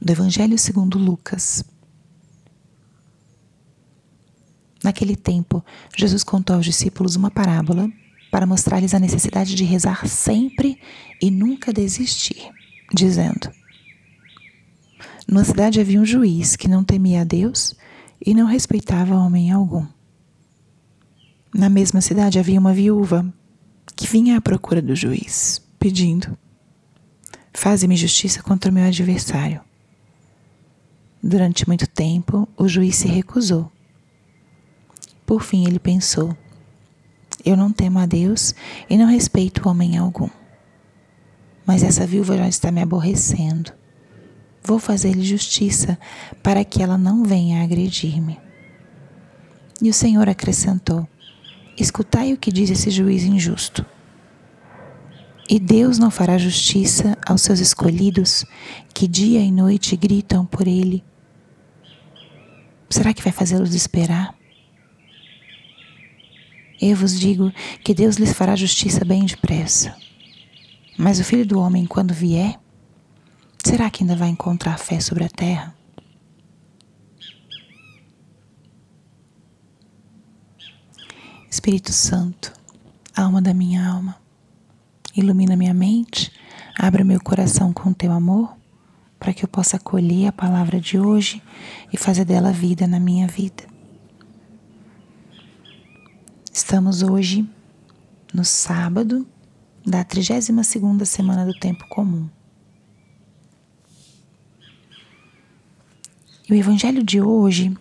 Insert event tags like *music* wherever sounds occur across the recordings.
do Evangelho segundo Lucas. Naquele tempo, Jesus contou aos discípulos uma parábola para mostrar-lhes a necessidade de rezar sempre e nunca desistir, dizendo: Numa cidade havia um juiz que não temia a Deus e não respeitava homem algum. Na mesma cidade havia uma viúva que vinha à procura do juiz, pedindo: Faze-me justiça contra o meu adversário. Durante muito tempo, o juiz se recusou. Por fim, ele pensou: Eu não temo a Deus e não respeito homem algum. Mas essa viúva já está me aborrecendo. Vou fazer-lhe justiça para que ela não venha agredir-me. E o Senhor acrescentou: Escutai o que diz esse juiz injusto. E Deus não fará justiça aos seus escolhidos que dia e noite gritam por Ele Será que vai fazê-los esperar? Eu vos digo que Deus lhes fará justiça bem depressa. Mas o filho do homem, quando vier, será que ainda vai encontrar fé sobre a terra? Espírito Santo, alma da minha alma, ilumina minha mente, abre meu coração com teu amor para que eu possa acolher a palavra de hoje e fazer dela vida na minha vida. Estamos hoje no sábado da 32ª semana do tempo comum. E o evangelho de hoje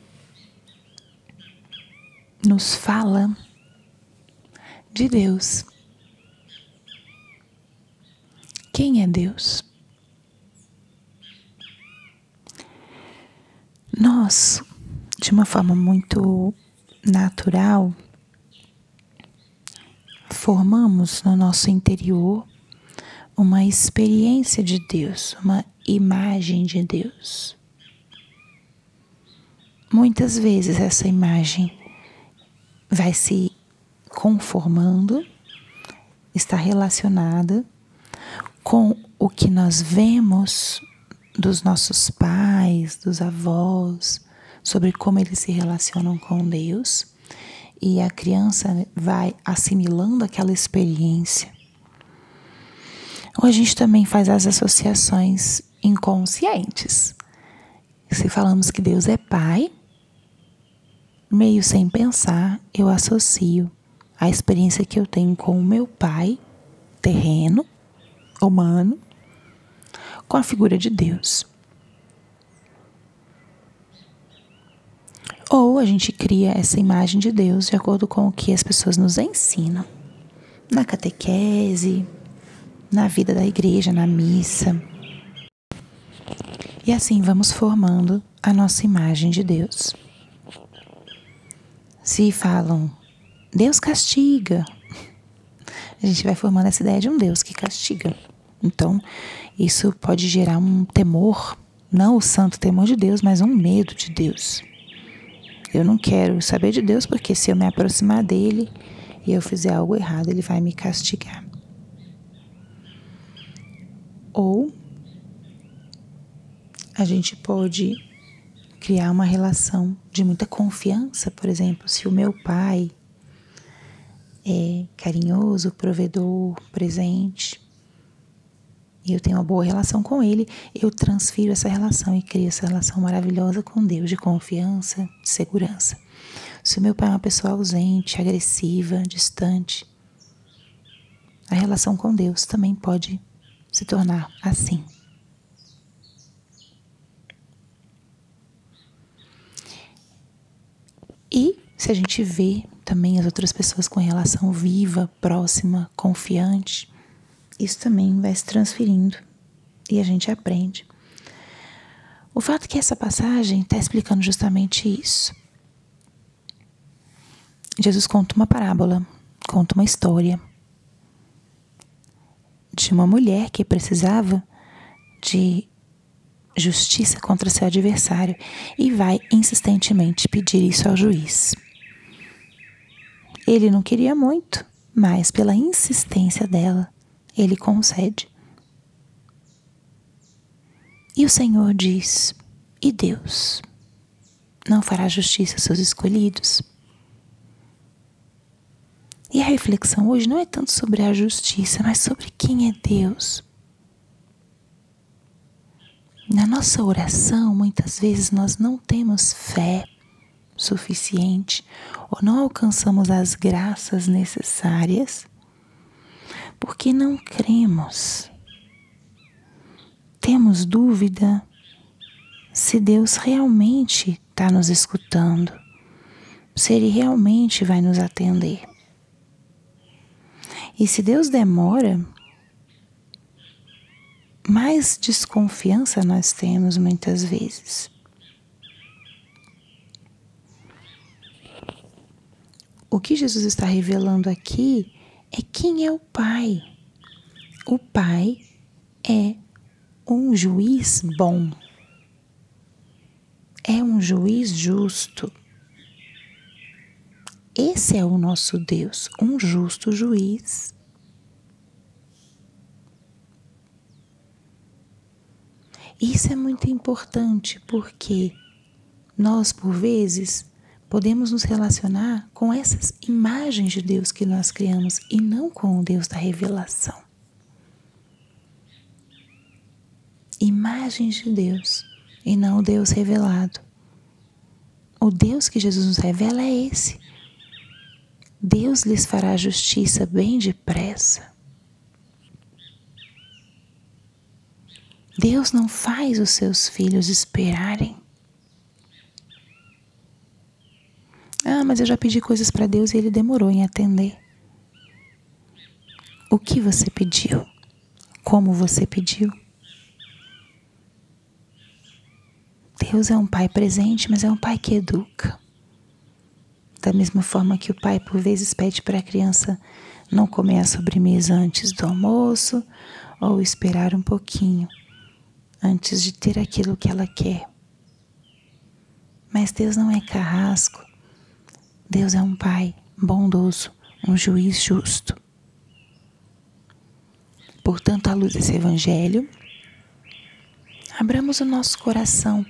nos fala de Deus. Quem é Deus? Nós, de uma forma muito natural, formamos no nosso interior uma experiência de Deus, uma imagem de Deus. Muitas vezes essa imagem vai se conformando, está relacionada com o que nós vemos dos nossos pais, dos avós, sobre como eles se relacionam com Deus. E a criança vai assimilando aquela experiência. Ou a gente também faz as associações inconscientes. Se falamos que Deus é Pai, meio sem pensar, eu associo a experiência que eu tenho com o meu pai terreno, humano, com a figura de Deus. Ou a gente cria essa imagem de Deus de acordo com o que as pessoas nos ensinam na catequese, na vida da igreja, na missa. E assim vamos formando a nossa imagem de Deus. Se falam, Deus castiga, *laughs* a gente vai formando essa ideia de um Deus que castiga. Então, isso pode gerar um temor, não o santo temor de Deus, mas um medo de Deus. Eu não quero saber de Deus porque se eu me aproximar dele e eu fizer algo errado, ele vai me castigar. Ou a gente pode criar uma relação de muita confiança, por exemplo, se o meu pai é carinhoso, provedor, presente, e eu tenho uma boa relação com Ele, eu transfiro essa relação e crio essa relação maravilhosa com Deus, de confiança, de segurança. Se o meu pai é uma pessoa ausente, agressiva, distante, a relação com Deus também pode se tornar assim. E se a gente vê também as outras pessoas com relação viva, próxima, confiante, isso também vai se transferindo e a gente aprende. O fato é que essa passagem está explicando justamente isso. Jesus conta uma parábola, conta uma história de uma mulher que precisava de justiça contra seu adversário e vai insistentemente pedir isso ao juiz. Ele não queria muito, mas pela insistência dela, ele concede. E o Senhor diz: E Deus? Não fará justiça aos seus escolhidos? E a reflexão hoje não é tanto sobre a justiça, mas sobre quem é Deus. Na nossa oração, muitas vezes nós não temos fé suficiente ou não alcançamos as graças necessárias porque não cremos. Temos dúvida se Deus realmente está nos escutando, se Ele realmente vai nos atender. E se Deus demora, mais desconfiança nós temos muitas vezes. O que Jesus está revelando aqui é quem é o Pai. O Pai é um juiz bom, é um juiz justo. Esse é o nosso Deus, um justo juiz. Isso é muito importante porque nós, por vezes, podemos nos relacionar com essas imagens de Deus que nós criamos e não com o Deus da revelação. Imagens de Deus e não o Deus revelado. O Deus que Jesus nos revela é esse Deus lhes fará justiça bem depressa. Deus não faz os seus filhos esperarem. Ah, mas eu já pedi coisas para Deus e ele demorou em atender. O que você pediu? Como você pediu? Deus é um pai presente, mas é um pai que educa. Da mesma forma que o pai, por vezes, pede para a criança não comer a sobremesa antes do almoço ou esperar um pouquinho antes de ter aquilo que ela quer. Mas Deus não é carrasco. Deus é um pai bondoso, um juiz justo. Portanto, à luz desse evangelho, abramos o nosso coração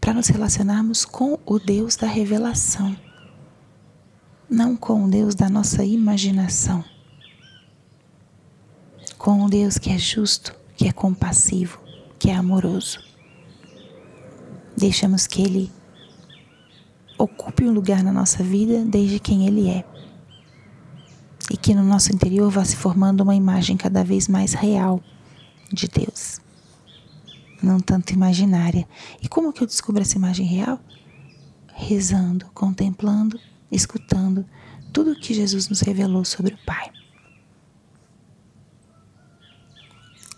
para nos relacionarmos com o Deus da revelação não com o Deus da nossa imaginação, com o Deus que é justo, que é compassivo, que é amoroso. Deixamos que Ele ocupe um lugar na nossa vida desde quem Ele é. E que no nosso interior vá se formando uma imagem cada vez mais real de Deus, não tanto imaginária. E como que eu descubro essa imagem real? Rezando, contemplando escutando tudo o que Jesus nos revelou sobre o Pai.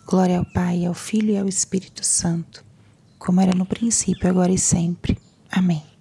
Glória ao Pai, ao Filho e ao Espírito Santo, como era no princípio, agora e sempre. Amém.